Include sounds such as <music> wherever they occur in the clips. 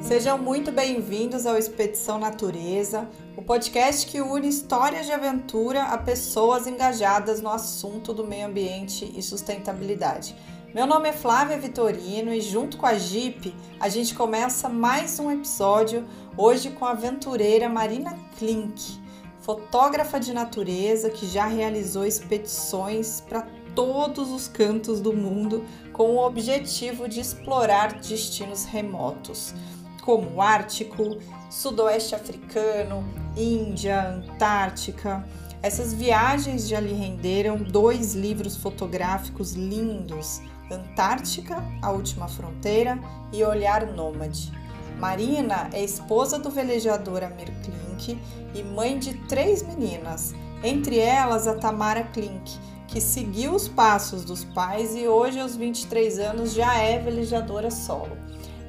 Sejam muito bem-vindos ao Expedição Natureza, o podcast que une histórias de aventura a pessoas engajadas no assunto do meio ambiente e sustentabilidade. Meu nome é Flávia Vitorino e junto com a Jeep a gente começa mais um episódio hoje com a aventureira Marina Klink, fotógrafa de natureza que já realizou expedições para todos os cantos do mundo com o objetivo de explorar destinos remotos, como o Ártico, Sudoeste Africano, Índia, Antártica. Essas viagens já lhe renderam dois livros fotográficos lindos Antártica, A Última Fronteira e Olhar Nômade. Marina é esposa do velejador Amir Klink e mãe de três meninas, entre elas a Tamara Klink, que seguiu os passos dos pais e hoje, aos 23 anos, já é velejadora solo.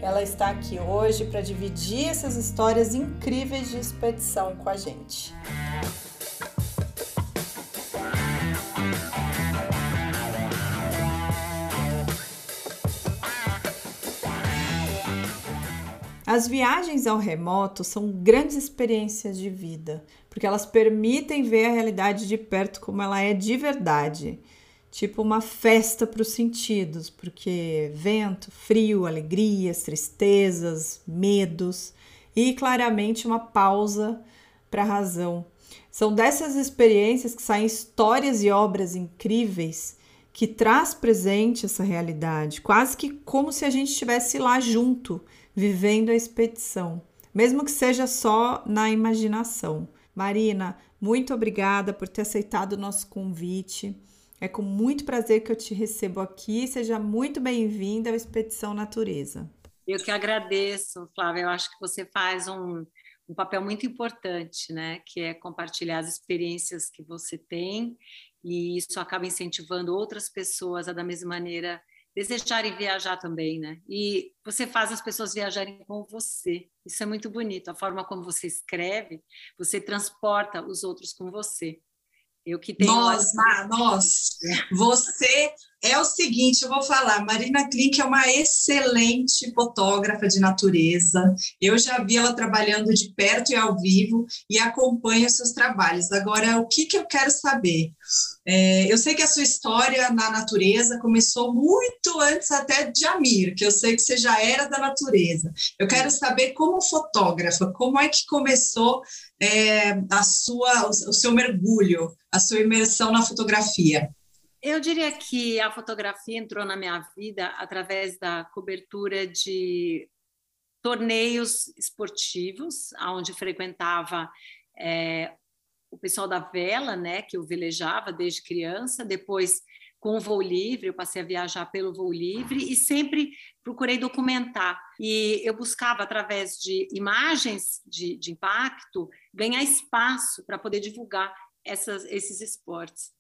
Ela está aqui hoje para dividir essas histórias incríveis de expedição com a gente. As viagens ao remoto são grandes experiências de vida, porque elas permitem ver a realidade de perto como ela é de verdade. Tipo uma festa para os sentidos, porque vento, frio, alegrias, tristezas, medos e claramente uma pausa para a razão. São dessas experiências que saem histórias e obras incríveis que traz presente essa realidade, quase que como se a gente estivesse lá junto vivendo a expedição, mesmo que seja só na imaginação. Marina, muito obrigada por ter aceitado o nosso convite. É com muito prazer que eu te recebo aqui. Seja muito bem-vinda ao Expedição Natureza. Eu que agradeço, Flávia. Eu acho que você faz um, um papel muito importante, né? Que é compartilhar as experiências que você tem e isso acaba incentivando outras pessoas a da mesma maneira desejarem viajar também, né? E você faz as pessoas viajarem com você. Isso é muito bonito. A forma como você escreve, você transporta os outros com você. Eu que tenho. Nós, uma... nós. Você é o seguinte, eu vou falar, Marina Klink é uma excelente fotógrafa de natureza. Eu já vi ela trabalhando de perto e ao vivo e acompanho seus trabalhos. Agora, o que, que eu quero saber? É, eu sei que a sua história na natureza começou muito antes até de Amir, que eu sei que você já era da natureza. Eu quero saber, como fotógrafa, como é que começou é, a sua, o seu mergulho, a sua imersão na fotografia? Eu diria que a fotografia entrou na minha vida através da cobertura de torneios esportivos, onde frequentava é, o pessoal da vela, né, que eu velejava desde criança, depois com o voo livre, eu passei a viajar pelo voo livre e sempre procurei documentar. E eu buscava, através de imagens de, de impacto, ganhar espaço para poder divulgar essas, esses esportes.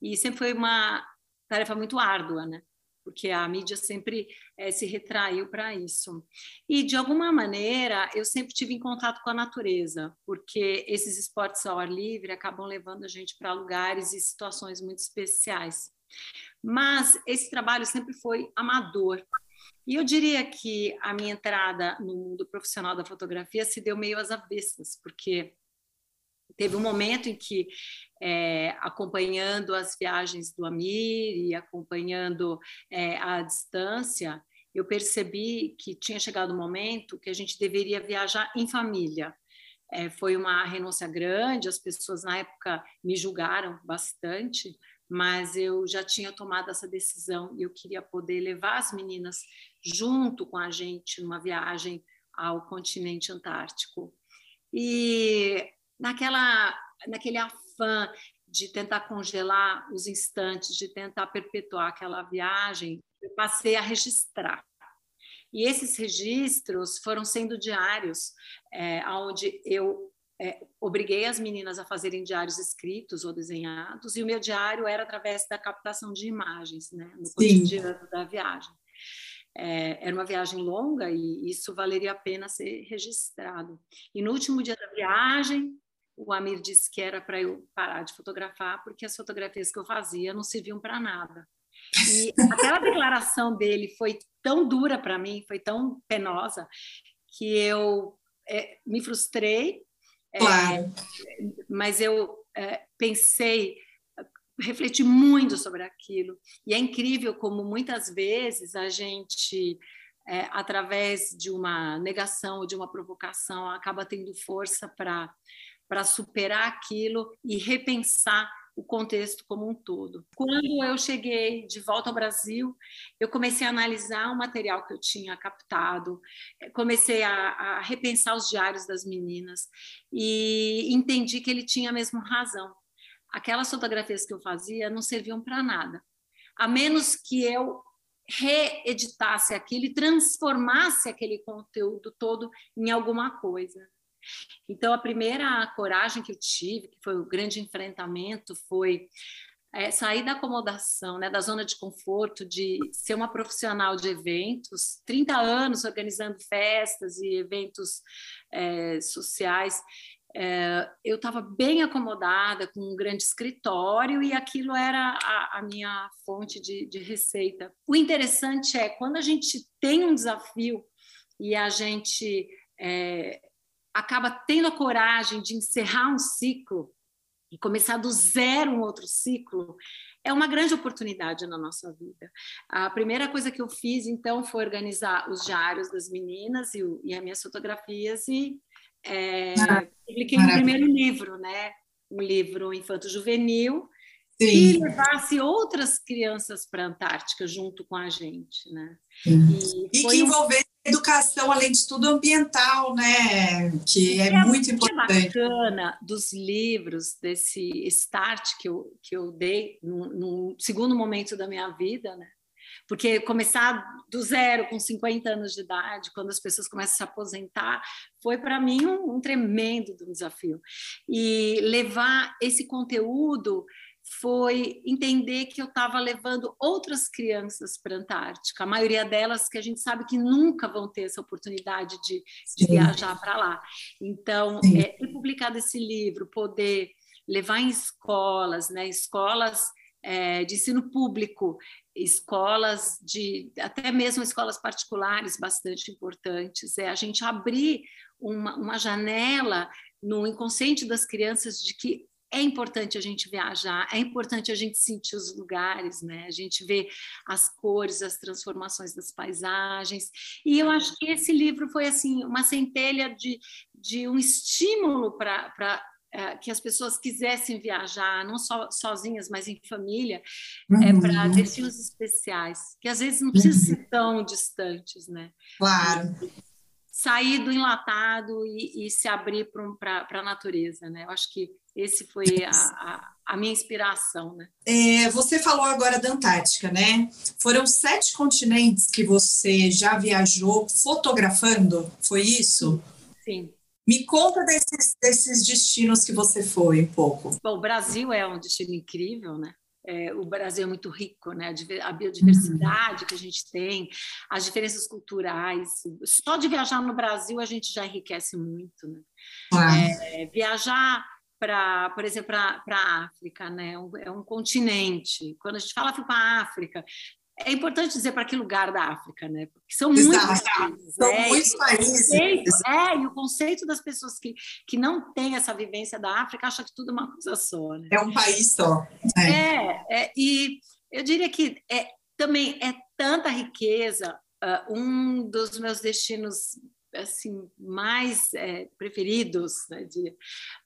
E sempre foi uma tarefa muito árdua, né? Porque a mídia sempre é, se retraiu para isso. E, de alguma maneira, eu sempre tive em contato com a natureza, porque esses esportes ao ar livre acabam levando a gente para lugares e situações muito especiais. Mas esse trabalho sempre foi amador. E eu diria que a minha entrada no mundo profissional da fotografia se deu meio às avessas, porque teve um momento em que, é, acompanhando as viagens do Amir e acompanhando é, a distância, eu percebi que tinha chegado o momento que a gente deveria viajar em família. É, foi uma renúncia grande, as pessoas na época me julgaram bastante, mas eu já tinha tomado essa decisão e eu queria poder levar as meninas junto com a gente numa viagem ao continente antártico. E naquela, naquele afã de tentar congelar os instantes, de tentar perpetuar aquela viagem, eu passei a registrar. E esses registros foram sendo diários, é, onde eu é, obriguei as meninas a fazerem diários escritos ou desenhados, e o meu diário era através da captação de imagens, né, no Sim. cotidiano da viagem. É, era uma viagem longa e isso valeria a pena ser registrado. E no último dia da viagem, o Amir disse que era para eu parar de fotografar, porque as fotografias que eu fazia não serviam para nada. E <laughs> aquela declaração dele foi tão dura para mim, foi tão penosa, que eu é, me frustrei, é, claro. mas eu é, pensei, refleti muito sobre aquilo. E é incrível como muitas vezes a gente, é, através de uma negação ou de uma provocação, acaba tendo força para para superar aquilo e repensar o contexto como um todo. Quando eu cheguei de volta ao Brasil, eu comecei a analisar o material que eu tinha captado, comecei a, a repensar os diários das meninas e entendi que ele tinha mesmo razão. Aquelas fotografias que eu fazia não serviam para nada, a menos que eu reeditasse aquilo e transformasse aquele conteúdo todo em alguma coisa. Então, a primeira coragem que eu tive, que foi o grande enfrentamento, foi é, sair da acomodação, né, da zona de conforto, de ser uma profissional de eventos, 30 anos organizando festas e eventos é, sociais. É, eu estava bem acomodada com um grande escritório e aquilo era a, a minha fonte de, de receita. O interessante é quando a gente tem um desafio e a gente é, acaba tendo a coragem de encerrar um ciclo e começar do zero um outro ciclo, é uma grande oportunidade na nossa vida. A primeira coisa que eu fiz, então, foi organizar os diários das meninas e, o, e as minhas fotografias e é, publiquei o um primeiro livro, né? Um livro infanto-juvenil, e levasse outras crianças para a Antártica junto com a gente, né? E, e que envolvesse educação, além de tudo, ambiental, né? Que é, é muito importante. bacana dos livros, desse start que eu, que eu dei no segundo momento da minha vida, né? Porque começar do zero, com 50 anos de idade, quando as pessoas começam a se aposentar, foi para mim um, um tremendo desafio. E levar esse conteúdo foi entender que eu estava levando outras crianças para a Antártica, a maioria delas que a gente sabe que nunca vão ter essa oportunidade de, de viajar para lá. Então, é, ter publicado esse livro, poder levar em escolas, né, escolas é, de ensino público, escolas de até mesmo escolas particulares bastante importantes, é a gente abrir uma, uma janela no inconsciente das crianças de que é importante a gente viajar, é importante a gente sentir os lugares, né? A gente ver as cores, as transformações das paisagens. E eu acho que esse livro foi assim uma centelha de, de um estímulo para é, que as pessoas quisessem viajar, não só sozinhas, mas em família, é, uhum. é, para destinos especiais, que às vezes não precisam ser tão distantes, né? Claro. Sair do enlatado e, e se abrir para a natureza, né? Eu acho que esse foi a, a, a minha inspiração, né? É, você falou agora da Antártica, né? Foram sete continentes que você já viajou fotografando, foi isso? Sim. Me conta desses, desses destinos que você foi um pouco. Bom, o Brasil é um destino incrível, né? É, o Brasil é muito rico, né? A biodiversidade uhum. que a gente tem, as diferenças culturais. Só de viajar no Brasil a gente já enriquece muito, né? É, viajar para, por exemplo, para a África, né? É um continente. Quando a gente fala para a África, é importante dizer para que lugar da África, né? Porque são muitos países. São é, muitos países. é, e o conceito das pessoas que, que não têm essa vivência da África acha que tudo é uma coisa só, né? É um país só. É, é, é e eu diria que é, também é tanta riqueza. Uh, um dos meus destinos assim mais é, preferidos né, de,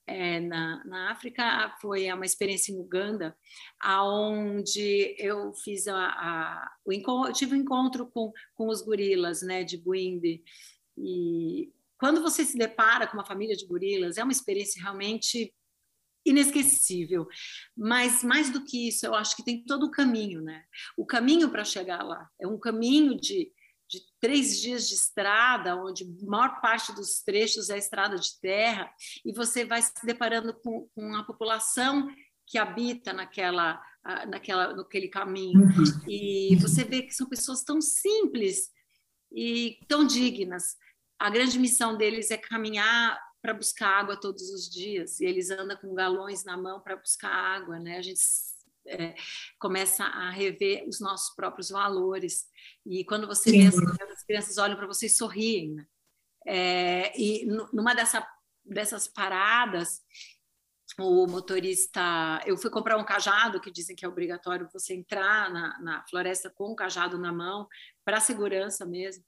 é, na, na África foi uma experiência em Uganda, aonde eu fiz a, a o encontro, tive um encontro com, com os gorilas, né, de Buinde e quando você se depara com uma família de gorilas é uma experiência realmente inesquecível. Mas mais do que isso, eu acho que tem todo o caminho, né? O caminho para chegar lá é um caminho de de três dias de estrada, onde a maior parte dos trechos é estrada de terra, e você vai se deparando com, com a população que habita naquela, naquela, naquele caminho. Uhum. E você vê que são pessoas tão simples e tão dignas. A grande missão deles é caminhar para buscar água todos os dias, e eles andam com galões na mão para buscar água, né? A gente é, começa a rever os nossos próprios valores. E quando você Sim. vê as, as crianças olham para você e sorriem, né? É, e numa dessa, dessas paradas, o motorista, eu fui comprar um cajado que dizem que é obrigatório você entrar na, na floresta com o cajado na mão para segurança mesmo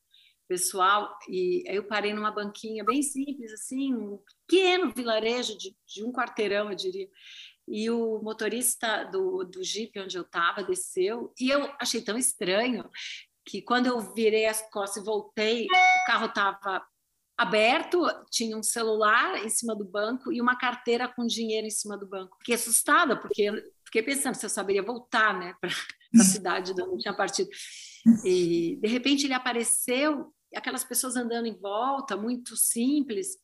pessoal e aí eu parei numa banquinha bem simples assim um pequeno vilarejo de, de um quarteirão eu diria e o motorista do, do Jeep onde eu estava desceu e eu achei tão estranho que quando eu virei as costas e voltei o carro estava aberto, tinha um celular em cima do banco e uma carteira com dinheiro em cima do banco. Fiquei assustada, porque fiquei pensando se eu saberia voltar né, para a <laughs> cidade de onde eu tinha partido. E, de repente, ele apareceu, aquelas pessoas andando em volta, muito simples,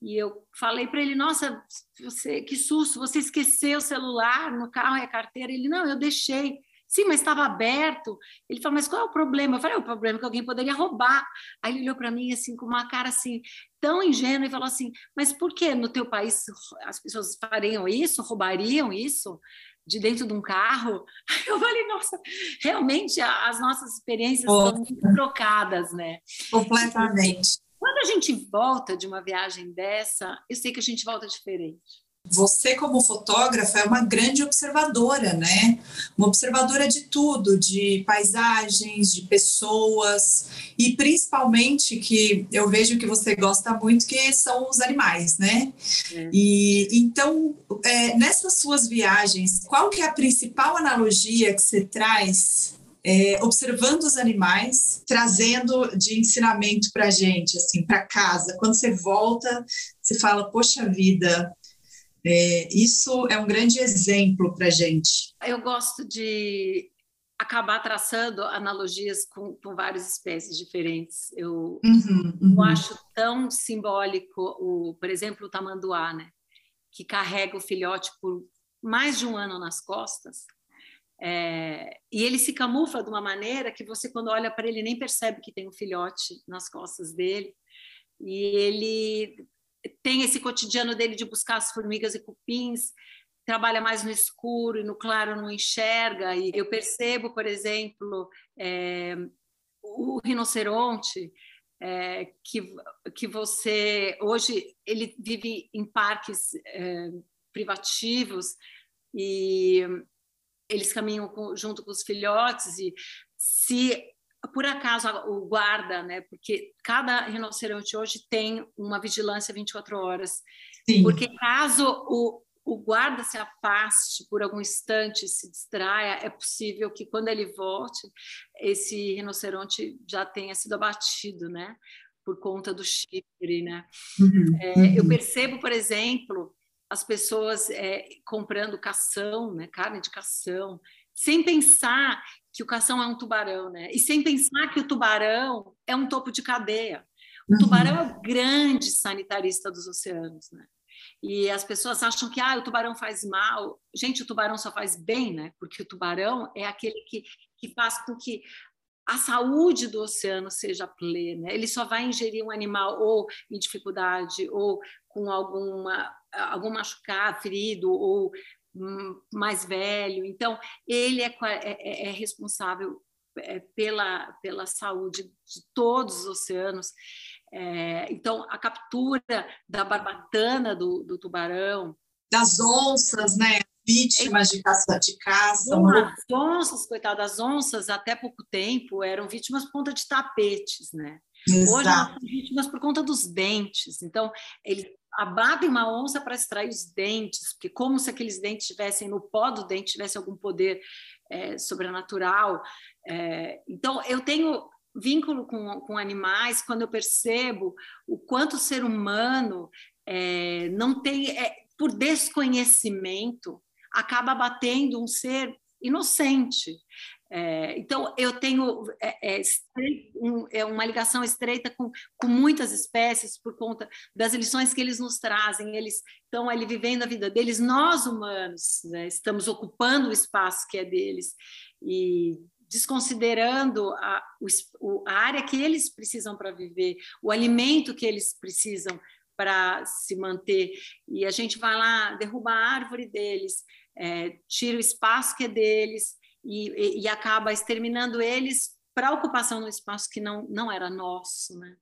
e eu falei para ele: Nossa, você, que susto, você esqueceu o celular no carro e a carteira? Ele: Não, eu deixei. Sim, mas estava aberto. Ele falou, mas qual é o problema? Eu falei, o problema é que alguém poderia roubar. Aí ele olhou para mim assim com uma cara assim tão ingênua e falou assim, mas por que no teu país as pessoas fariam isso, roubariam isso de dentro de um carro? <laughs> Eu falei, nossa, realmente as nossas experiências são muito trocadas, né? Completamente. Quando a gente volta de uma viagem dessa, eu sei que a gente volta diferente você como fotógrafa é uma grande observadora, né? Uma observadora de tudo, de paisagens, de pessoas e principalmente que eu vejo que você gosta muito que são os animais, né? É. E então é, nessas suas viagens, qual que é a principal analogia que você traz é, observando os animais, trazendo de ensinamento para a gente, assim, para casa. Quando você volta, você fala, poxa vida, é, isso é um grande exemplo para a gente. Eu gosto de acabar traçando analogias com, com várias espécies diferentes. Eu, uhum, uhum. eu acho tão simbólico, o, por exemplo, o tamanduá, né? que carrega o filhote por mais de um ano nas costas. É, e ele se camufla de uma maneira que você, quando olha para ele, nem percebe que tem um filhote nas costas dele. E ele tem esse cotidiano dele de buscar as formigas e cupins, trabalha mais no escuro e no claro não enxerga. E eu percebo, por exemplo, é, o rinoceronte, é, que, que você hoje ele vive em parques é, privativos e eles caminham com, junto com os filhotes e se por acaso o guarda, né? Porque cada rinoceronte hoje tem uma vigilância 24 horas. Sim. Porque caso o, o guarda se afaste por algum instante, se distraia, é possível que quando ele volte, esse rinoceronte já tenha sido abatido, né? Por conta do chifre, né? Uhum, é, uhum. Eu percebo, por exemplo, as pessoas é, comprando cação, né? Carne de cação, sem pensar que o cação é um tubarão, né? E sem pensar que o tubarão é um topo de cadeia. O uhum. tubarão é o grande sanitarista dos oceanos, né? E as pessoas acham que ah, o tubarão faz mal. Gente, o tubarão só faz bem, né? Porque o tubarão é aquele que, que faz com que a saúde do oceano seja plena. Ele só vai ingerir um animal ou em dificuldade, ou com alguma, algum machucado, ferido, ou mais velho. Então, ele é, é, é, é responsável é, pela, pela saúde de todos os oceanos. É, então, a captura da barbatana do, do tubarão. Das onças, né? Vítimas de caça. De caça as onças, coitadas, as onças, até pouco tempo, eram vítimas por conta de tapetes, né? Exato. Hoje elas são vítimas por conta dos dentes. Então, eles abatem uma onça para extrair os dentes, porque como se aqueles dentes tivessem no pó do dente tivesse algum poder é, sobrenatural. É, então, eu tenho vínculo com, com animais quando eu percebo o quanto o ser humano é, não tem, é, por desconhecimento, acaba batendo um ser inocente. É, então, eu tenho é, é, um, é, uma ligação estreita com, com muitas espécies por conta das lições que eles nos trazem. Eles estão ali vivendo a vida deles. Nós, humanos, né, estamos ocupando o espaço que é deles e desconsiderando a, o, a área que eles precisam para viver, o alimento que eles precisam para se manter. E a gente vai lá, derruba a árvore deles, é, tira o espaço que é deles e, e acaba exterminando eles para ocupação no espaço que não, não era nosso, né?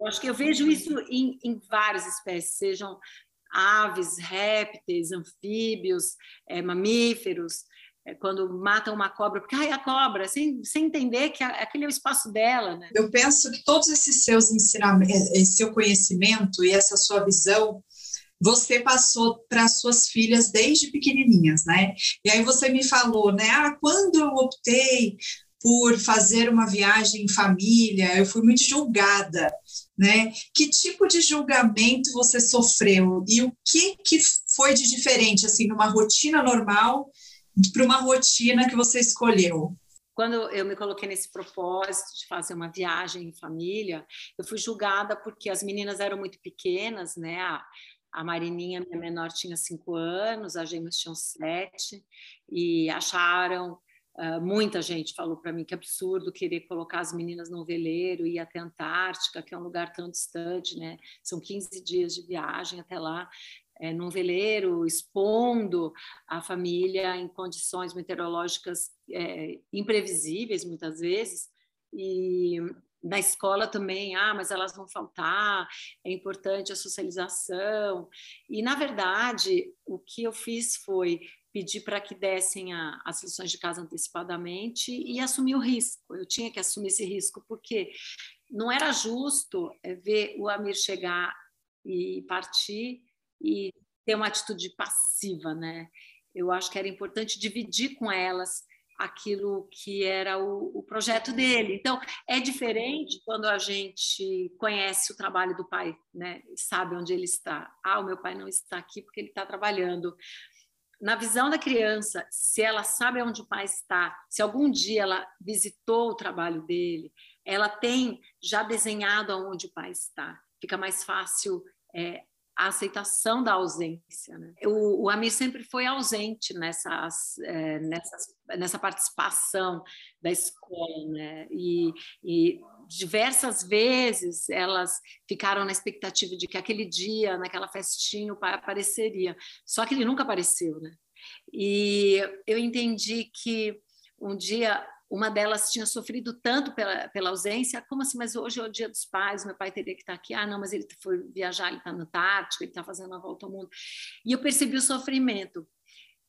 Eu acho que eu vejo isso em, em várias espécies, sejam aves, répteis, anfíbios, é, mamíferos, é, quando matam uma cobra, porque ai, a cobra, sem, sem entender que a, aquele é o espaço dela. Né? Eu penso que todos esses seus ensinamentos, esse seu conhecimento e essa sua visão, você passou para suas filhas desde pequenininhas, né? E aí você me falou, né? Ah, quando eu optei por fazer uma viagem em família, eu fui muito julgada, né? Que tipo de julgamento você sofreu e o que que foi de diferente assim numa rotina normal para uma rotina que você escolheu? Quando eu me coloquei nesse propósito de fazer uma viagem em família, eu fui julgada porque as meninas eram muito pequenas, né? A, Marininha, minha menor, tinha cinco anos, as gêmeas tinham sete, e acharam Uh, muita gente falou para mim que absurdo querer colocar as meninas no veleiro e ir até a Antártica, que é um lugar tão distante, né? São 15 dias de viagem até lá é, num veleiro, expondo a família em condições meteorológicas é, imprevisíveis, muitas vezes, e na escola também, ah, mas elas vão faltar, é importante a socialização. E, na verdade, o que eu fiz foi pedir para que dessem a, as lições de casa antecipadamente e assumir o risco. Eu tinha que assumir esse risco, porque não era justo é, ver o Amir chegar e partir e ter uma atitude passiva, né? Eu acho que era importante dividir com elas aquilo que era o, o, projeto dele. Então, é diferente quando a gente conhece o trabalho do pai, né? Sabe onde ele está. Ah, o meu pai não está aqui porque ele está trabalhando. Na visão da criança, se ela sabe onde o pai está, se algum dia ela visitou o trabalho dele, ela tem já desenhado aonde o pai está. Fica mais fácil é, a aceitação da ausência. Né? O, o, Amir sempre foi ausente nessas, é, nessas, nessa participação da escola, né? e, e diversas vezes elas ficaram na expectativa de que aquele dia, naquela festinha, apareceria. Só que ele nunca apareceu, né? E eu entendi que um dia uma delas tinha sofrido tanto pela, pela ausência, como assim, mas hoje é o dia dos pais, meu pai teria que estar aqui. Ah, não, mas ele foi viajar, ele está no Antártico, ele está fazendo a volta ao mundo. E eu percebi o sofrimento.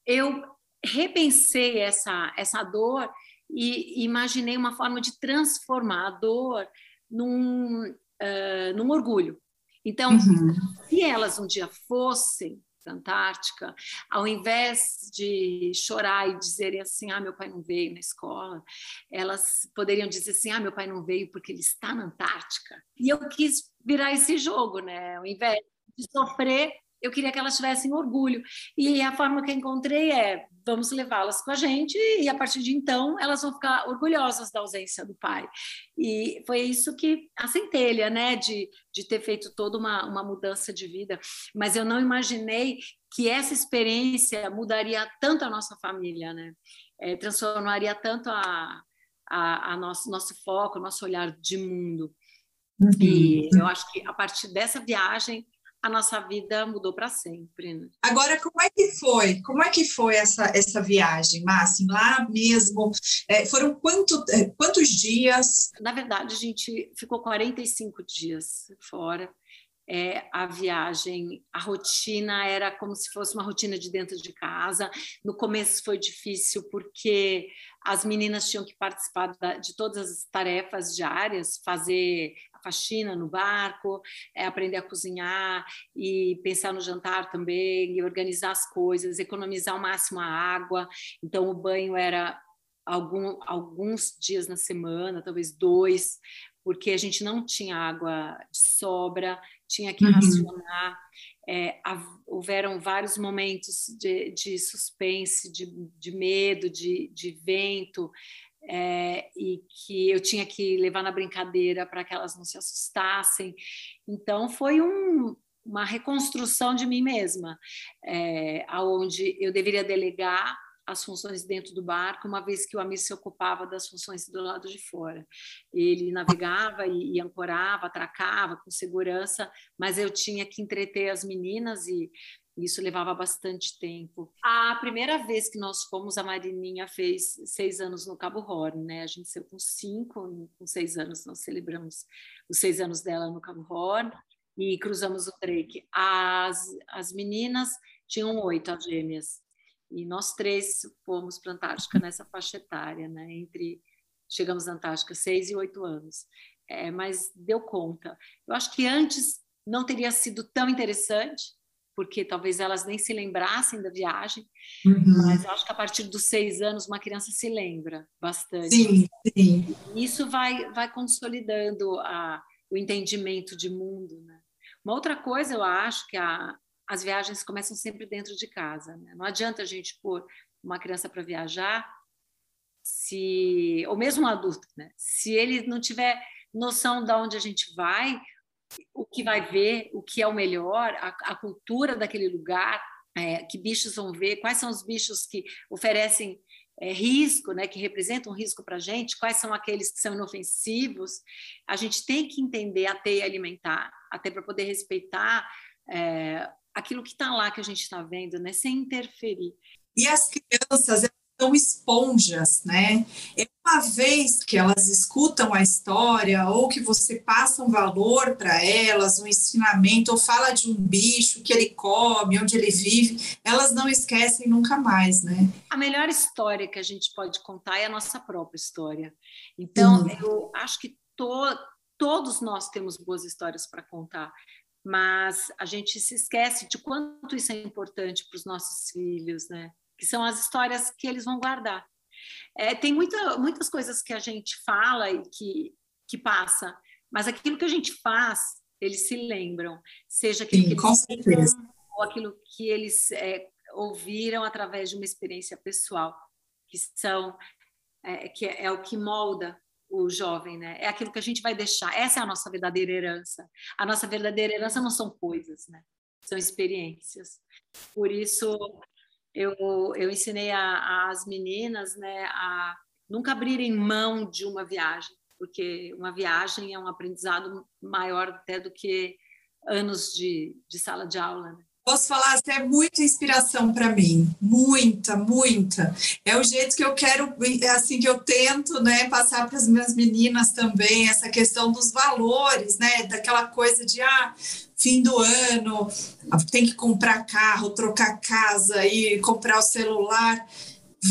Eu repensei essa, essa dor e imaginei uma forma de transformar a dor num, uh, num orgulho. Então, uhum. se elas um dia fossem Antártica, ao invés de chorar e dizerem assim, ah, meu pai não veio na escola, elas poderiam dizer assim, ah, meu pai não veio porque ele está na Antártica. E eu quis virar esse jogo, né? Ao invés de sofrer, eu queria que elas tivessem orgulho. E a forma que eu encontrei é: vamos levá-las com a gente, e a partir de então elas vão ficar orgulhosas da ausência do pai. E foi isso que a centelha, né, de, de ter feito toda uma, uma mudança de vida. Mas eu não imaginei que essa experiência mudaria tanto a nossa família, né? É, transformaria tanto a, a, a, nosso, nosso foco, nosso olhar de mundo. Uhum. E eu acho que a partir dessa viagem a nossa vida mudou para sempre. Né? Agora, como é que foi? Como é que foi essa, essa viagem, Márcio? Lá mesmo, é, foram quanto, é, quantos dias? Na verdade, a gente ficou 45 dias fora. É, a viagem, a rotina era como se fosse uma rotina de dentro de casa. No começo foi difícil porque as meninas tinham que participar de todas as tarefas diárias, fazer faxina no barco, é aprender a cozinhar e pensar no jantar também, e organizar as coisas, economizar ao máximo a água. Então, o banho era algum, alguns dias na semana, talvez dois, porque a gente não tinha água de sobra, tinha que uhum. racionar. É, houveram vários momentos de, de suspense, de, de medo, de, de vento, é, e que eu tinha que levar na brincadeira para que elas não se assustassem. Então, foi um, uma reconstrução de mim mesma, é, aonde eu deveria delegar as funções dentro do barco, uma vez que o Amir se ocupava das funções do lado de fora. Ele navegava e, e ancorava, atracava com segurança, mas eu tinha que entreter as meninas e Isso levava bastante tempo. A primeira vez que nós fomos, a Marininha fez seis anos no Cabo Horn, né? A gente saiu com cinco, com seis anos, nós celebramos os seis anos dela no Cabo Horn e cruzamos o Drake. As, as meninas tinham oito, as gêmeas, e nós três fomos para a Antártica nessa faixa etária, né? Entre chegamos na Antártica seis e oito anos, é, mas deu conta. Eu acho que antes não teria sido tão interessante, porque talvez elas nem se lembrassem da viagem, uhum. mas eu acho que a partir dos seis anos uma criança se lembra bastante. Sim, sim. Isso vai, vai consolidando a, o entendimento de mundo. Né? Uma outra coisa, eu acho que a, as viagens começam sempre dentro de casa. Né? Não adianta a gente pôr uma criança para viajar, se ou mesmo um adulto, né? se ele não tiver noção de onde a gente vai, o que vai ver, o que é o melhor, a, a cultura daquele lugar, é, que bichos vão ver, quais são os bichos que oferecem é, risco, né, que representam um risco para a gente, quais são aqueles que são inofensivos. A gente tem que entender a teia alimentar, até para poder respeitar é, aquilo que está lá que a gente está vendo, né, sem interferir. E as crianças, são esponjas, né? É uma vez que elas escutam a história ou que você passa um valor para elas, um ensinamento, ou fala de um bicho que ele come, onde ele vive, elas não esquecem nunca mais, né? A melhor história que a gente pode contar é a nossa própria história. Então, eu acho que to todos nós temos boas histórias para contar, mas a gente se esquece de quanto isso é importante para os nossos filhos, né? que são as histórias que eles vão guardar. É, tem muita, muitas coisas que a gente fala e que, que passa, mas aquilo que a gente faz, eles se lembram, seja aquilo Sim, que eles viram, ou aquilo que eles é, ouviram através de uma experiência pessoal, que são é, que é, é o que molda o jovem, né? É aquilo que a gente vai deixar. Essa é a nossa verdadeira herança. A nossa verdadeira herança não são coisas, né? São experiências. Por isso, eu, eu ensinei às meninas né, a nunca abrirem mão de uma viagem, porque uma viagem é um aprendizado maior até do que anos de, de sala de aula. Né? Posso falar, você é muita inspiração para mim, muita, muita. É o jeito que eu quero, é assim que eu tento, né, passar para as minhas meninas também essa questão dos valores, né, daquela coisa de ah, fim do ano, tem que comprar carro, trocar casa e comprar o celular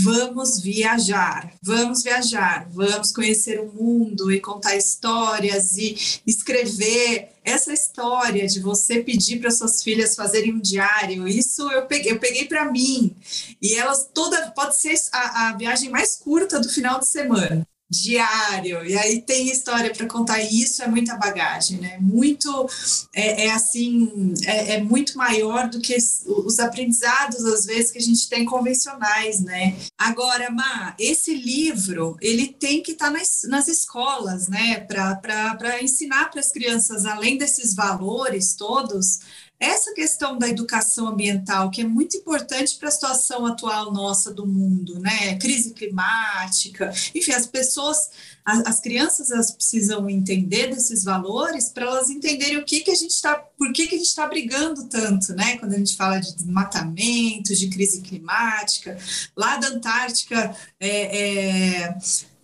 vamos viajar, vamos viajar, vamos conhecer o mundo e contar histórias e escrever essa história de você pedir para suas filhas fazerem um diário. Isso eu peguei, eu peguei para mim e elas toda pode ser a, a viagem mais curta do final de semana diário, e aí tem história para contar, e isso é muita bagagem, né? Muito, é, é assim, é, é, muito maior do que os aprendizados, às vezes, que a gente tem convencionais, né? Agora, Ma, esse livro, ele tem que estar tá nas, nas escolas, né? Para ensinar para as crianças, além desses valores todos, essa questão da educação ambiental, que é muito importante para a situação atual nossa do mundo, né? Crise climática, enfim, as pessoas, as, as crianças, elas precisam entender desses valores para elas entenderem o que, que a gente está, por que, que a gente está brigando tanto, né? Quando a gente fala de desmatamento, de crise climática, lá da Antártica, é, é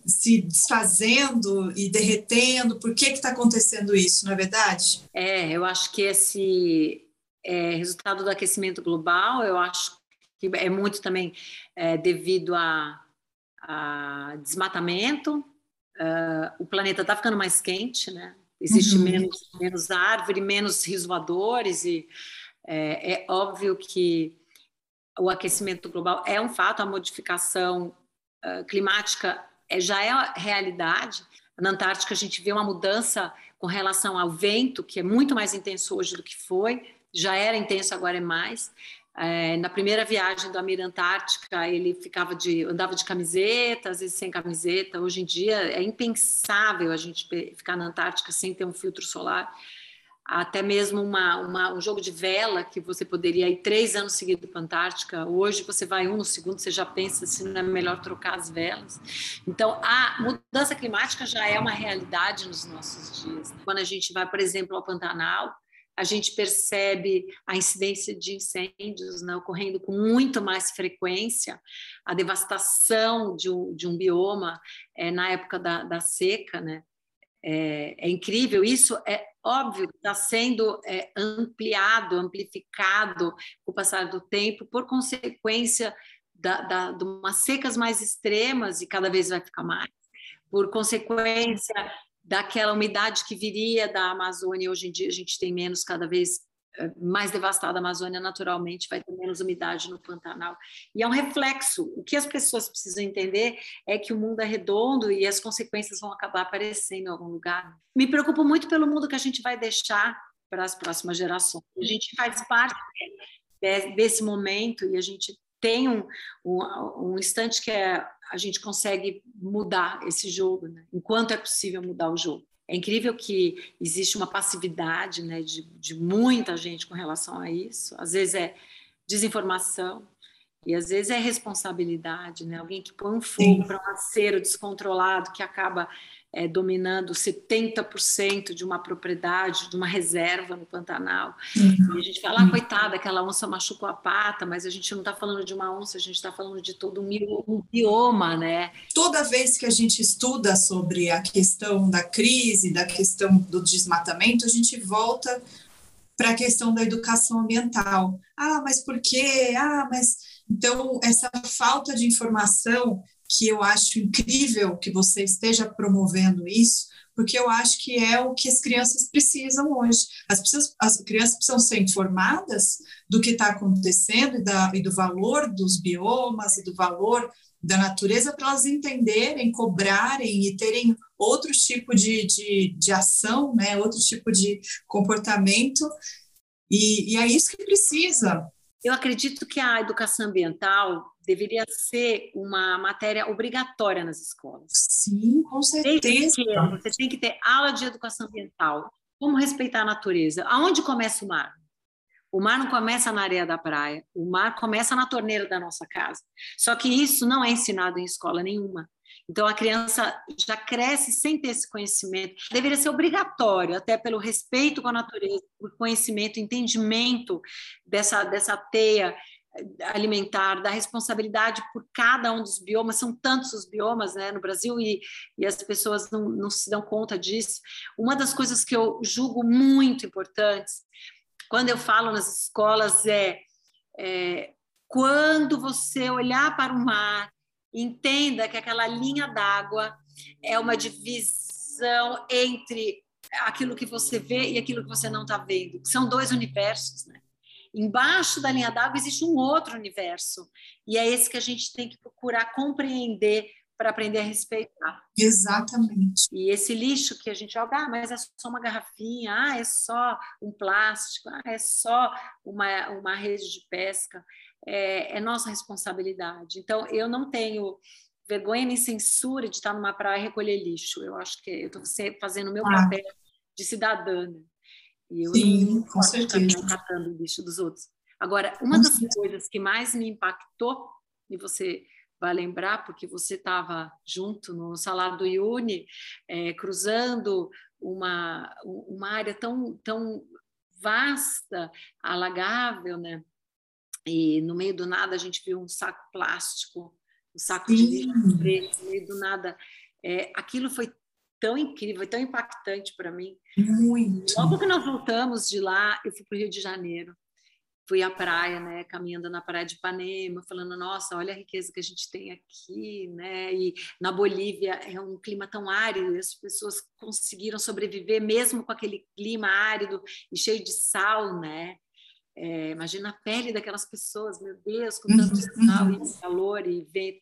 se desfazendo e derretendo? Por que está acontecendo isso, não é verdade? É, eu acho que esse é, resultado do aquecimento global, eu acho que é muito também é, devido a, a desmatamento. Uh, o planeta está ficando mais quente, né? Existe uhum. menos, menos árvore, menos rios voadores, e é, é, óbvio que o aquecimento global é um fato, a modificação uh, climática já é realidade. Na Antártica, a gente vê uma mudança com relação ao vento, que é muito mais intenso hoje do que foi, já era intenso, agora é mais. É, na primeira viagem do Amir Antártica, ele ficava de, andava de camiseta, às vezes sem camiseta. Hoje em dia é impensável a gente ficar na Antártica sem ter um filtro solar. Até mesmo uma, uma, um jogo de vela que você poderia ir três anos seguidos para a Antártica. Hoje você vai um no segundo, você já pensa se não é melhor trocar as velas. Então a mudança climática já é uma realidade nos nossos dias. Quando a gente vai, por exemplo, ao Pantanal, a gente percebe a incidência de incêndios né, ocorrendo com muito mais frequência, a devastação de um, de um bioma é, na época da, da seca, né? É, é, incrível, isso. É óbvio, está sendo é, ampliado, amplificado com o passar do tempo, por consequência da, da, de umas secas mais extremas, e cada vez vai ficar mais, por consequência daquela umidade que viria da Amazônia, hoje em dia a gente tem menos, cada vez mais devastada a Amazônia naturalmente, vai ter menos umidade no Pantanal. E é um reflexo. O que as pessoas precisam entender é que o mundo é redondo e as consequências vão acabar aparecendo em algum lugar. Me preocupo muito pelo mundo que a gente vai deixar para as próximas gerações. A gente faz parte desse momento e a gente tem um, um, um instante que é, a gente consegue mudar esse jogo, né? enquanto é possível mudar o jogo. É incrível que existe uma passividade né, de, de muita gente com relação a isso. Às vezes é desinformação, e às vezes é responsabilidade, né? Alguém que põe um fogo para um acero descontrolado que acaba é, dominando 70% de uma propriedade, de uma reserva no Pantanal. Uhum. E a gente fala, ah, coitada, aquela onça machucou a pata, mas a gente não está falando de uma onça, a gente está falando de todo um bioma, né? Toda vez que a gente estuda sobre a questão da crise, da questão do desmatamento, a gente volta para a questão da educação ambiental. Ah, mas por quê? Ah, mas então essa falta de informação que eu acho incrível que você esteja promovendo isso, porque eu acho que é o que as crianças precisam hoje. As, pessoas, as crianças precisam ser informadas do que está acontecendo e, da, e do valor dos biomas e do valor da natureza para elas entenderem, cobrarem e terem outro tipo de, de, de ação, né? outro tipo de comportamento. E, e é isso que precisa. Eu acredito que a educação ambiental deveria ser uma matéria obrigatória nas escolas. Sim, com certeza. Você tem que ter aula de educação ambiental, como respeitar a natureza. Aonde começa o mar? O mar não começa na areia da praia, o mar começa na torneira da nossa casa. Só que isso não é ensinado em escola nenhuma. Então a criança já cresce sem ter esse conhecimento. Deveria ser obrigatório, até pelo respeito com a natureza, por conhecimento, entendimento dessa, dessa teia alimentar, da responsabilidade por cada um dos biomas, são tantos os biomas né, no Brasil e, e as pessoas não, não se dão conta disso. Uma das coisas que eu julgo muito importantes, quando eu falo nas escolas, é, é quando você olhar para o mar, entenda que aquela linha d'água é uma divisão entre aquilo que você vê e aquilo que você não está vendo. São dois universos, né? Embaixo da linha d'água existe um outro universo. E é esse que a gente tem que procurar compreender para aprender a respeitar. Exatamente. E esse lixo que a gente joga, ah, mas é só uma garrafinha, ah, é só um plástico, ah, é só uma, uma rede de pesca, é, é nossa responsabilidade. Então, eu não tenho vergonha nem censura de estar numa praia e recolher lixo. Eu acho que eu estou fazendo o meu ah. papel de cidadã. Né? E eu Sim, não com certeza. catando o lixo dos outros. Agora, uma com das certeza. coisas que mais me impactou, e você vai lembrar, porque você estava junto no salário do Iune, é, cruzando uma, uma área tão, tão vasta, alagável, né? E no meio do nada a gente viu um saco plástico, um saco de lixo preto, no meio do nada. É, aquilo foi tão incrível, tão impactante para mim. Muito. Logo que nós voltamos de lá, eu fui para o Rio de Janeiro. Fui à praia, né, caminhando na praia de Ipanema, falando, nossa, olha a riqueza que a gente tem aqui, né? E na Bolívia é um clima tão árido, e as pessoas conseguiram sobreviver mesmo com aquele clima árido e cheio de sal, né? É, imagina a pele daquelas pessoas, meu Deus, com tanto uhum. sal e calor e vento.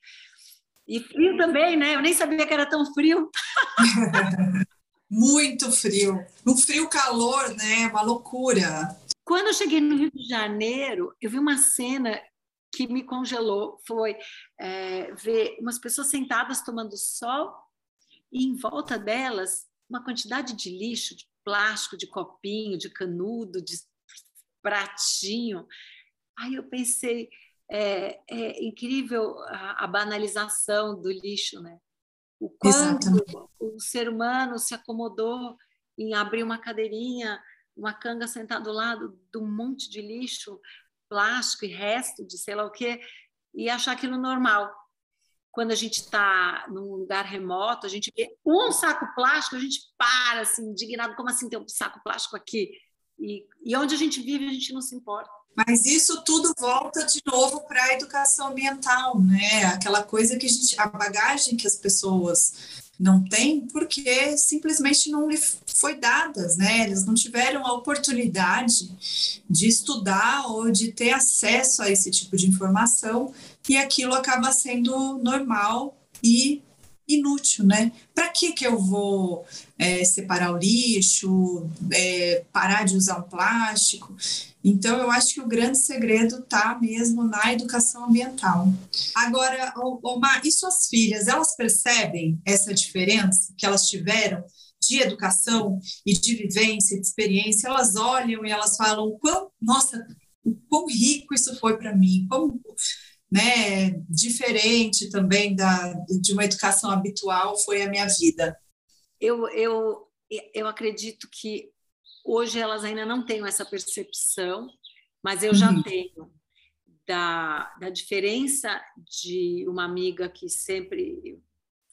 E frio também, né? Eu nem sabia que era tão frio. <laughs> Muito frio. Um frio calor, né? Uma loucura. Quando eu cheguei no Rio de Janeiro, eu vi uma cena que me congelou. Foi é, ver umas pessoas sentadas tomando sol e em volta delas uma quantidade de lixo, de plástico, de copinho, de canudo, de pratinho. Aí eu pensei, é, é incrível a, a, banalização do lixo, né? O quanto Exatamente. o ser humano se acomodou em abrir uma cadeirinha uma canga sentada do lado de um monte de lixo, plástico e resto de sei lá o quê, e achar aquilo normal. Quando a gente está num lugar remoto, a gente vê um saco plástico, a gente para, assim, indignado, como assim tem um saco plástico aqui? E, e onde a gente vive, a gente não se importa. Mas isso tudo volta de novo para a educação ambiental, né? Aquela coisa que a gente, a bagagem que as pessoas não têm, porque simplesmente não lhe foi dadas, né? Eles não tiveram a oportunidade de estudar ou de ter acesso a esse tipo de informação e aquilo acaba sendo normal e inútil, né? Para que que eu vou é, separar o lixo, é, parar de usar o plástico? Então, eu acho que o grande segredo está mesmo na educação ambiental. Agora, Omar, e suas filhas, elas percebem essa diferença que elas tiveram de educação e de vivência, de experiência? Elas olham e elas falam, quão, nossa, quão rico isso foi para mim, né, diferente também da, de uma educação habitual foi a minha vida. Eu, eu, eu acredito que Hoje elas ainda não têm essa percepção, mas eu já uhum. tenho da, da diferença de uma amiga que sempre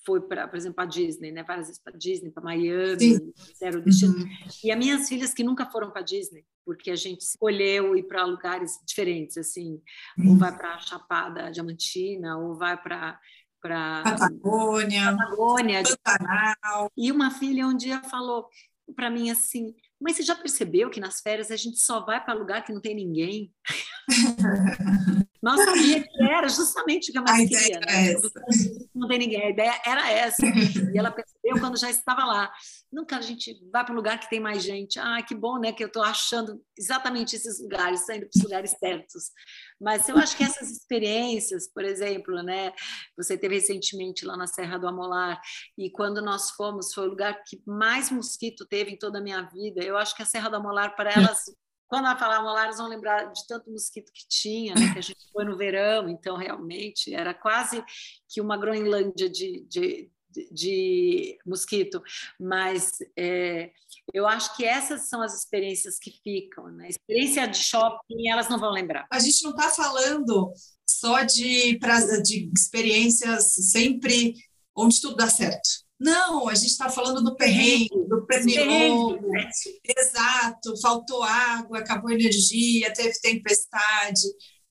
foi para, por exemplo, a Disney, né? Várias vezes para Disney, para Miami, zero destino. Uhum. E as minhas filhas que nunca foram para Disney, porque a gente escolheu ir para lugares diferentes, assim, uhum. ou vai para Chapada Diamantina, ou vai para para Patagônia, Patagônia Pantanal. E uma filha um dia falou para mim assim: mas você já percebeu que nas férias a gente só vai para lugar que não tem ninguém? <laughs> Nós sabia que era justamente o que a Maria queria. Né? Não tem ninguém. A ideia era essa. <laughs> E ela percebeu quando já estava lá. Nunca a gente vai para um lugar que tem mais gente. Ah, que bom, né? Que eu estou achando exatamente esses lugares, saindo para os lugares certos. Mas eu acho que essas experiências, por exemplo, né? Você teve recentemente lá na Serra do Amolar e quando nós fomos foi o lugar que mais mosquito teve em toda a minha vida. Eu acho que a Serra do Amolar para elas quando ela falar Amolar, eles vão lembrar de tanto mosquito que tinha, né? que a gente foi no verão, então realmente era quase que uma Groenlândia de, de, de mosquito, mas é, eu acho que essas são as experiências que ficam. Né? Experiência de shopping, elas não vão lembrar. A gente não está falando só de, de experiências sempre onde tudo dá certo. Não, a gente está falando do perrengue, do pernilongo. Exato, faltou água, acabou energia, teve tempestade.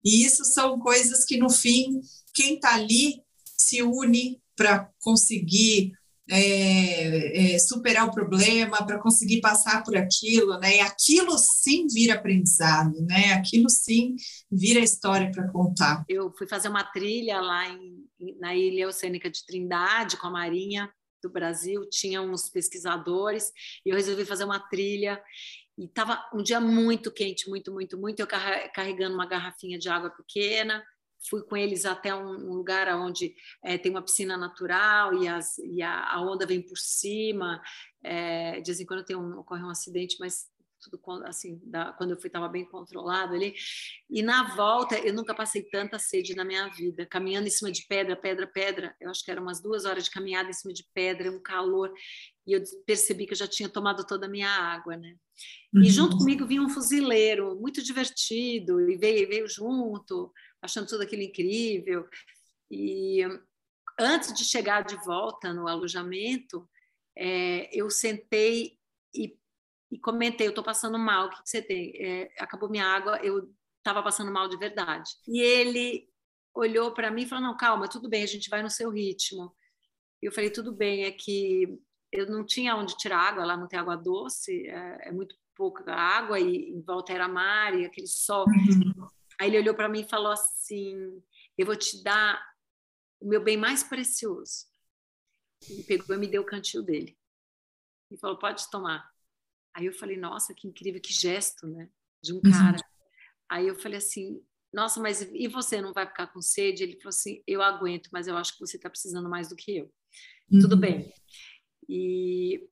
E isso são coisas que, no fim, quem está ali se une para conseguir é, é, superar o problema, para conseguir passar por aquilo, né? E aquilo sim vira aprendizado, né? Aquilo sim vira história para contar. Eu fui fazer uma trilha lá em, na Ilha Oceânica de Trindade com a Marinha do Brasil, tinha uns pesquisadores, e eu resolvi fazer uma trilha. E estava um dia muito quente, muito, muito, muito. Eu carregando uma garrafinha de água pequena, fui com eles até um, lugar onde é, tem uma piscina natural e, as, e a, a, onda vem por cima. É, de vez em quando tem um, ocorre um acidente, mas tudo assim, da, quando eu fui estava bem controlado ali. E na volta eu nunca passei tanta sede na minha vida, caminhando em cima de pedra, pedra, pedra. Eu acho que eram umas duas horas de caminhada em cima de pedra, um calor. E eu percebi que eu já tinha tomado toda a minha água, né? Uhum. E junto comigo vinha um fuzileiro, muito divertido, e veio, veio junto achando tudo aquilo incrível. E antes de chegar de volta no alojamento, é, eu sentei e, e comentei: eu estou passando mal, o que, que você tem? É, acabou minha água, eu estava passando mal de verdade. E ele olhou para mim e falou: não, calma, tudo bem, a gente vai no seu ritmo. E eu falei: tudo bem, é que eu não tinha onde tirar água, lá não tem água doce, é, é muito pouca água e em volta era mar e aquele sol. Uhum. Aí ele olhou para mim e falou assim: Eu vou te dar o meu bem mais precioso. Ele pegou e me deu o cantil dele. E falou: Pode tomar. Aí eu falei: Nossa, que incrível, que gesto, né? De um cara. Uhum. Aí eu falei assim: Nossa, mas e você não vai ficar com sede? Ele falou assim: Eu aguento, mas eu acho que você está precisando mais do que eu. Uhum. Tudo bem. E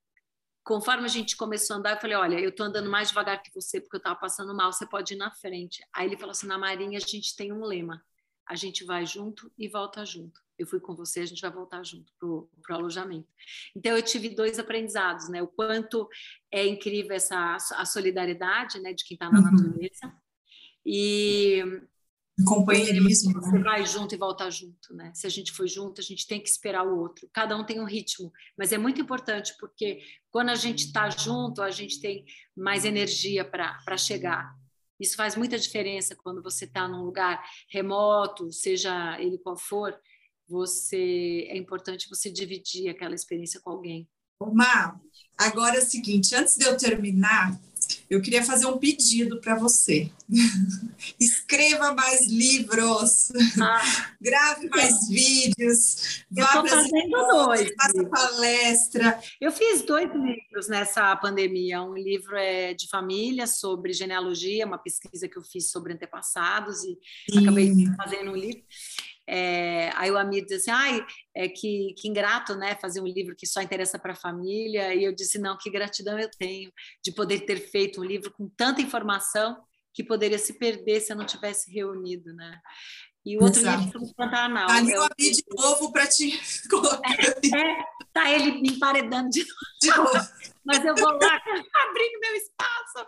conforme a gente começou a andar, eu falei: Olha, eu estou andando mais devagar que você porque eu estava passando mal, você pode ir na frente. Aí ele falou assim: Na Marinha a gente tem um lema: a gente vai junto e volta junto. eu fui com você, a gente vai voltar junto para o alojamento. Então, eu tive dois aprendizados, né? O quanto é incrível essa a solidariedade, né, de quem está na uhum. natureza. E companheirismo. Você né? vai junto e volta junto, né? Se a gente for junto, a gente tem que esperar o outro. Cada um tem um ritmo, mas é muito importante porque quando a gente está junto, a gente tem mais energia para chegar. Isso faz muita diferença quando você está num lugar remoto, seja ele qual for. Você é importante você dividir aquela experiência com alguém. Má, agora é o seguinte, antes de eu terminar, eu queria fazer um pedido para você. <laughs> Escreva mais livros, ah, grave mais vídeos, vá para escolas, faça palestra. Eu fiz dois livros nessa pandemia. Um livro é de família sobre genealogia, uma pesquisa que eu fiz sobre antepassados e Sim. acabei fazendo um livro. É, aí o Amir disse assim, ai, é que, que ingrato, né, fazer um livro que só interessa para a família. E eu disse, não, que gratidão eu tenho de poder ter feito um livro com tanta informação que poderia se perder se eu não tivesse reunido, né? E o outro Exato. livro sobre o Pantanal. Ali eu abri de novo para te <laughs> colocar. É, é, tá ele me emparedando de novo. De novo. <laughs> Mas eu vou lá <laughs> abrindo meu espaço.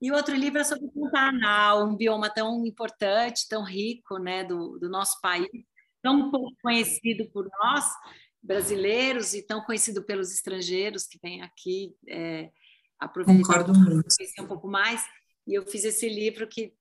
E o outro livro é sobre o Pantanal, um bioma tão importante, tão rico né, do, do nosso país, tão pouco conhecido por nós, brasileiros, e tão conhecido pelos estrangeiros que vêm aqui é, aproveitar conhecer um pouco mais. E eu fiz esse livro que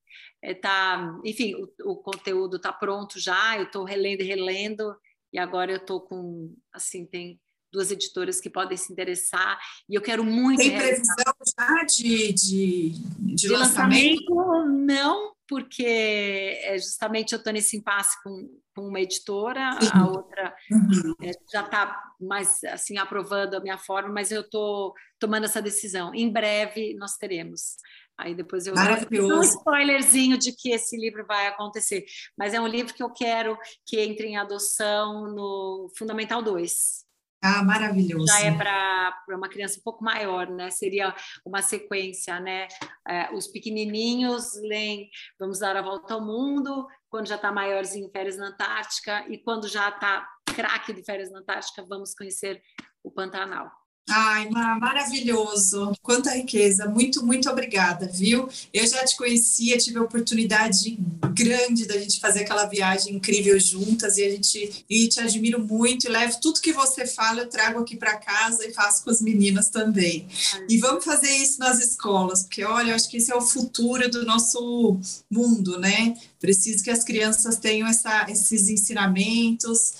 está, é, enfim, o, o conteúdo está pronto já, eu estou relendo e relendo, e agora eu estou com, assim, tem duas editoras que podem se interessar. E eu quero muito. Tem previsão já de, de, de, de lançamento? lançamento? Não, porque é justamente eu estou nesse impasse com, com uma editora, Sim. a outra uhum. é, já está mais assim aprovando a minha forma, mas eu estou tomando essa decisão. Em breve nós teremos. Aí depois eu um spoilerzinho de que esse livro vai acontecer. Mas é um livro que eu quero que entre em adoção no Fundamental 2. Ah, maravilhoso. Já é para uma criança um pouco maior, né? Seria uma sequência, né? É, os pequenininhos leem Vamos Dar a Volta ao Mundo, quando já está maiorzinho, Férias na Antártica, e quando já está craque de Férias na Antártica, vamos conhecer o Pantanal. Ai, maravilhoso, quanta riqueza, muito, muito obrigada, viu? Eu já te conhecia, tive a oportunidade grande da gente fazer aquela viagem incrível juntas e a gente e te admiro muito e levo tudo que você fala, eu trago aqui para casa e faço com as meninas também. E vamos fazer isso nas escolas, porque olha, eu acho que esse é o futuro do nosso mundo, né? Preciso que as crianças tenham essa, esses ensinamentos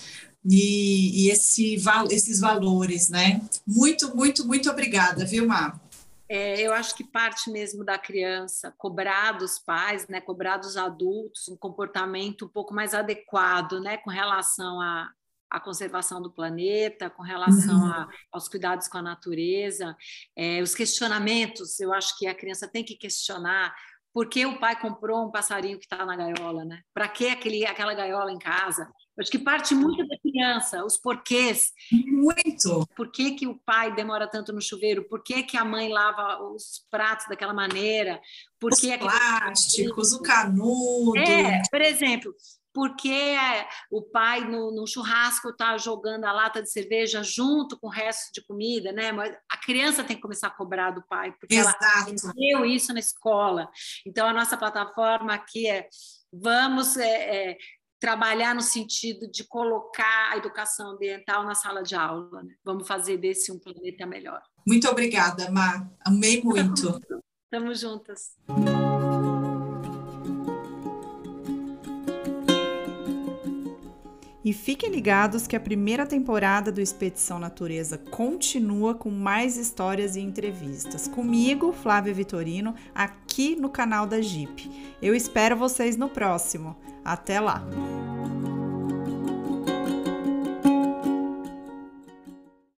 e, e esse, esses valores, né? Muito, muito, muito obrigada, viu, Mar? É, eu acho que parte mesmo da criança cobrar dos pais, né, cobrar dos adultos um comportamento um pouco mais adequado, né, com relação à, à conservação do planeta, com relação uhum. a, aos cuidados com a natureza, é, os questionamentos. Eu acho que a criança tem que questionar por que o pai comprou um passarinho que está na gaiola, né? Para que aquele, aquela gaiola em casa? Acho que parte muito da criança, os porquês. Muito. Por que, que o pai demora tanto no chuveiro? Por que, que a mãe lava os pratos daquela maneira? Por os que plásticos, o canudo. É, por exemplo, porque o pai no, no churrasco está jogando a lata de cerveja junto com o resto de comida, né? Mas a criança tem que começar a cobrar do pai, porque Exato. ela aprendeu isso na escola. Então, a nossa plataforma aqui é vamos é, é, trabalhar no sentido de colocar a educação ambiental na sala de aula. Né? Vamos fazer desse um planeta melhor. Muito obrigada, Mar. Amei muito. Estamos juntas. E fiquem ligados que a primeira temporada do Expedição Natureza continua com mais histórias e entrevistas. Comigo, Flávia Vitorino, aqui no canal da Jeep. Eu espero vocês no próximo. Até lá!